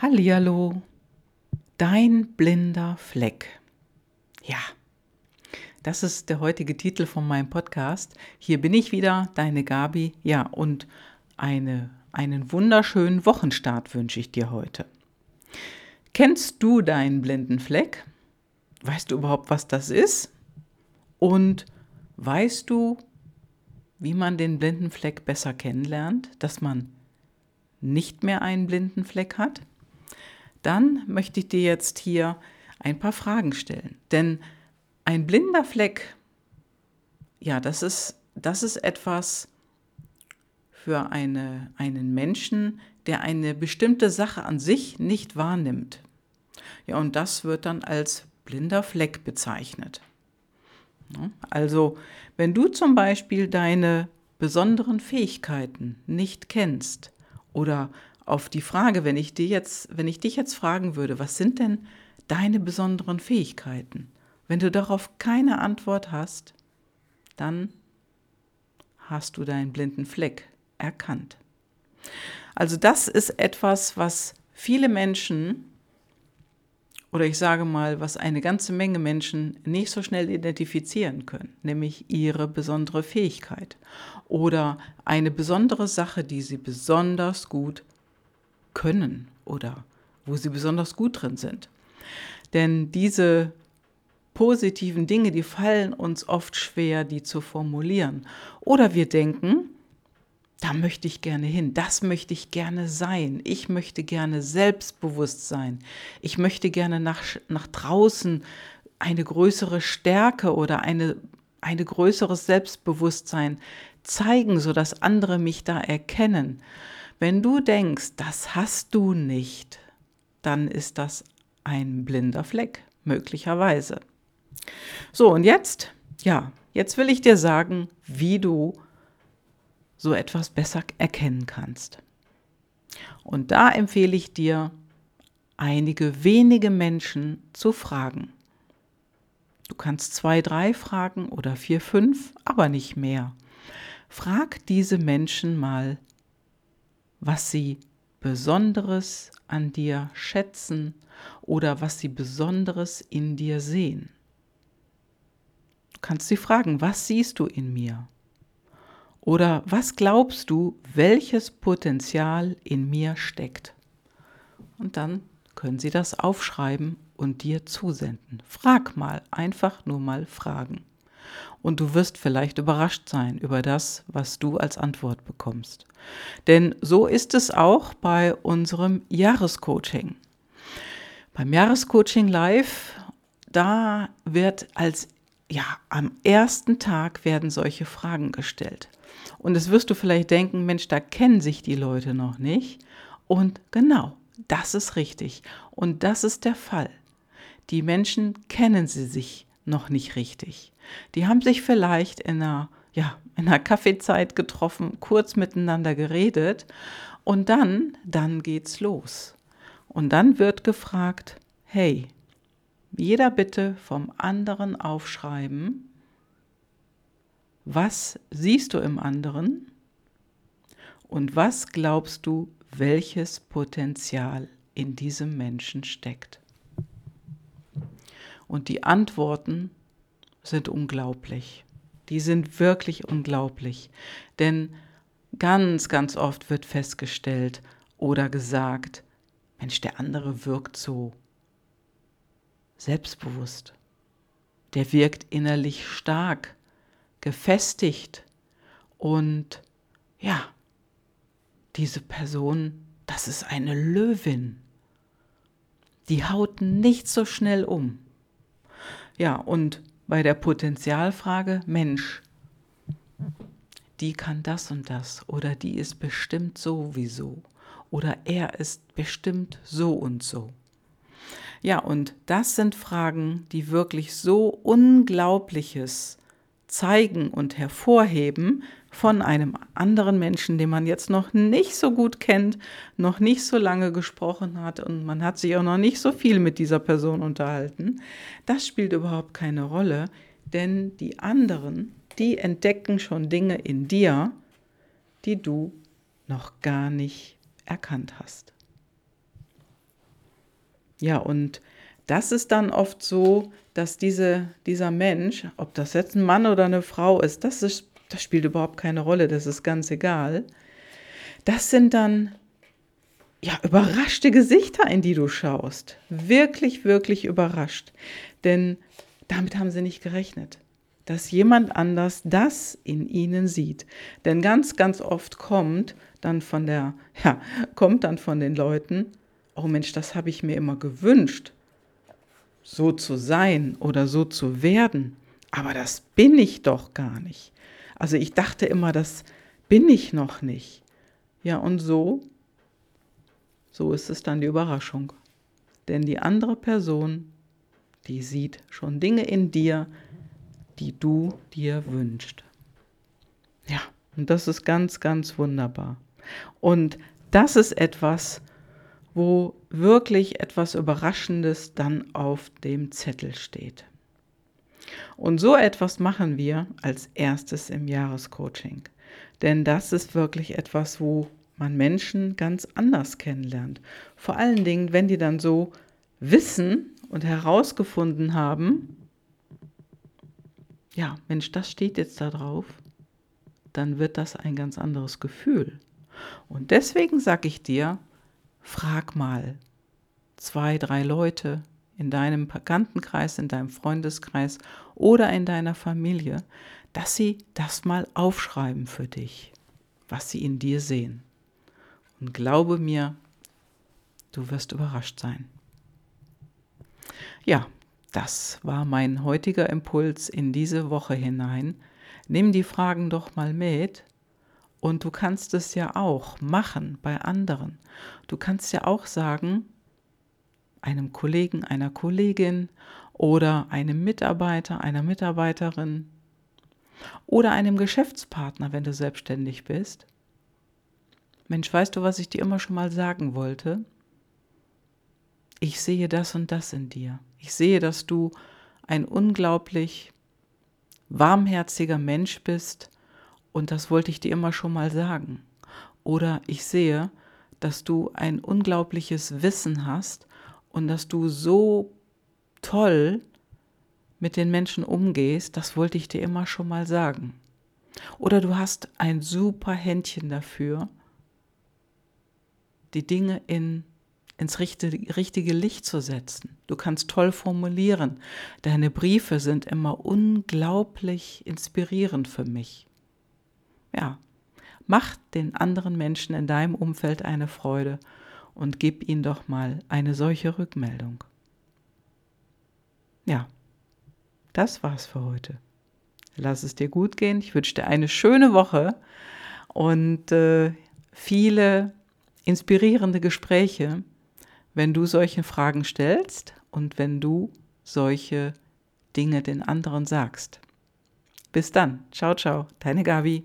Hallihallo, dein blinder Fleck. Ja, das ist der heutige Titel von meinem Podcast. Hier bin ich wieder, deine Gabi. Ja, und eine, einen wunderschönen Wochenstart wünsche ich dir heute. Kennst du deinen blinden Fleck? Weißt du überhaupt, was das ist? Und weißt du, wie man den blinden Fleck besser kennenlernt, dass man nicht mehr einen blinden Fleck hat? Dann möchte ich dir jetzt hier ein paar Fragen stellen. Denn ein blinder Fleck, ja, das ist, das ist etwas für eine, einen Menschen, der eine bestimmte Sache an sich nicht wahrnimmt. Ja, und das wird dann als blinder Fleck bezeichnet. Also, wenn du zum Beispiel deine besonderen Fähigkeiten nicht kennst oder auf die Frage, wenn ich dir jetzt, wenn ich dich jetzt fragen würde, was sind denn deine besonderen Fähigkeiten? Wenn du darauf keine Antwort hast, dann hast du deinen blinden Fleck erkannt. Also das ist etwas, was viele Menschen oder ich sage mal, was eine ganze Menge Menschen nicht so schnell identifizieren können, nämlich ihre besondere Fähigkeit oder eine besondere Sache, die sie besonders gut können oder wo sie besonders gut drin sind. Denn diese positiven Dinge, die fallen uns oft schwer, die zu formulieren. Oder wir denken, da möchte ich gerne hin, das möchte ich gerne sein, ich möchte gerne selbstbewusst sein, ich möchte gerne nach, nach draußen eine größere Stärke oder eine, eine größeres Selbstbewusstsein zeigen, sodass andere mich da erkennen. Wenn du denkst, das hast du nicht, dann ist das ein blinder Fleck, möglicherweise. So, und jetzt, ja, jetzt will ich dir sagen, wie du so etwas besser erkennen kannst. Und da empfehle ich dir, einige wenige Menschen zu fragen. Du kannst zwei, drei fragen oder vier, fünf, aber nicht mehr. Frag diese Menschen mal, was sie Besonderes an dir schätzen oder was sie Besonderes in dir sehen. Du kannst sie fragen, was siehst du in mir? Oder was glaubst du, welches Potenzial in mir steckt? Und dann können sie das aufschreiben und dir zusenden. Frag mal, einfach nur mal fragen und du wirst vielleicht überrascht sein über das, was du als Antwort bekommst. Denn so ist es auch bei unserem Jahrescoaching. Beim Jahrescoaching Live, da wird als ja, am ersten Tag werden solche Fragen gestellt. Und es wirst du vielleicht denken, Mensch, da kennen sich die Leute noch nicht. Und genau, das ist richtig. Und das ist der Fall. Die Menschen kennen sie sich noch nicht richtig. Die haben sich vielleicht in einer, ja, in einer Kaffeezeit getroffen, kurz miteinander geredet und dann, dann geht's los. Und dann wird gefragt, hey, jeder bitte vom anderen aufschreiben, was siehst du im anderen und was glaubst du, welches Potenzial in diesem Menschen steckt. Und die Antworten sind unglaublich. Die sind wirklich unglaublich. Denn ganz, ganz oft wird festgestellt oder gesagt, Mensch, der andere wirkt so selbstbewusst. Der wirkt innerlich stark, gefestigt und ja, diese Person, das ist eine Löwin. Die haut nicht so schnell um. Ja, und bei der Potenzialfrage, Mensch, die kann das und das oder die ist bestimmt sowieso oder er ist bestimmt so und so. Ja, und das sind Fragen, die wirklich so Unglaubliches zeigen und hervorheben von einem anderen Menschen, den man jetzt noch nicht so gut kennt, noch nicht so lange gesprochen hat und man hat sich auch noch nicht so viel mit dieser Person unterhalten. Das spielt überhaupt keine Rolle, denn die anderen, die entdecken schon Dinge in dir, die du noch gar nicht erkannt hast. Ja, und das ist dann oft so, dass diese, dieser Mensch, ob das jetzt ein Mann oder eine Frau ist, das, ist, das spielt überhaupt keine Rolle, das ist ganz egal. Das sind dann ja, überraschte Gesichter, in die du schaust. Wirklich, wirklich überrascht. Denn damit haben sie nicht gerechnet, dass jemand anders das in ihnen sieht. Denn ganz, ganz oft kommt dann von der, ja, kommt dann von den Leuten, oh Mensch, das habe ich mir immer gewünscht, so zu sein oder so zu werden. Aber das bin ich doch gar nicht. Also ich dachte immer, das bin ich noch nicht. Ja, und so so ist es dann die Überraschung. Denn die andere Person, die sieht schon Dinge in dir, die du dir wünschst. Ja, und das ist ganz, ganz wunderbar. Und das ist etwas, wo wirklich etwas Überraschendes dann auf dem Zettel steht. Und so etwas machen wir als erstes im Jahrescoaching. Denn das ist wirklich etwas, wo man Menschen ganz anders kennenlernt. Vor allen Dingen, wenn die dann so wissen und herausgefunden haben, ja, Mensch, das steht jetzt da drauf, dann wird das ein ganz anderes Gefühl. Und deswegen sage ich dir, frag mal zwei, drei Leute in deinem Bekanntenkreis, in deinem Freundeskreis oder in deiner Familie, dass sie das mal aufschreiben für dich, was sie in dir sehen. Und glaube mir, du wirst überrascht sein. Ja, das war mein heutiger Impuls in diese Woche hinein. Nimm die Fragen doch mal mit und du kannst es ja auch machen bei anderen. Du kannst ja auch sagen, einem Kollegen, einer Kollegin oder einem Mitarbeiter, einer Mitarbeiterin oder einem Geschäftspartner, wenn du selbstständig bist. Mensch, weißt du, was ich dir immer schon mal sagen wollte? Ich sehe das und das in dir. Ich sehe, dass du ein unglaublich warmherziger Mensch bist und das wollte ich dir immer schon mal sagen. Oder ich sehe, dass du ein unglaubliches Wissen hast und dass du so toll mit den Menschen umgehst, das wollte ich dir immer schon mal sagen. Oder du hast ein super Händchen dafür, die Dinge in, ins richtige, richtige Licht zu setzen. Du kannst toll formulieren. Deine Briefe sind immer unglaublich inspirierend für mich. Ja, mach den anderen Menschen in deinem Umfeld eine Freude und gib ihnen doch mal eine solche Rückmeldung. Ja, das war's für heute. Lass es dir gut gehen. Ich wünsche dir eine schöne Woche und äh, viele inspirierende Gespräche, wenn du solche Fragen stellst und wenn du solche Dinge den anderen sagst. Bis dann. Ciao, ciao. Deine Gabi.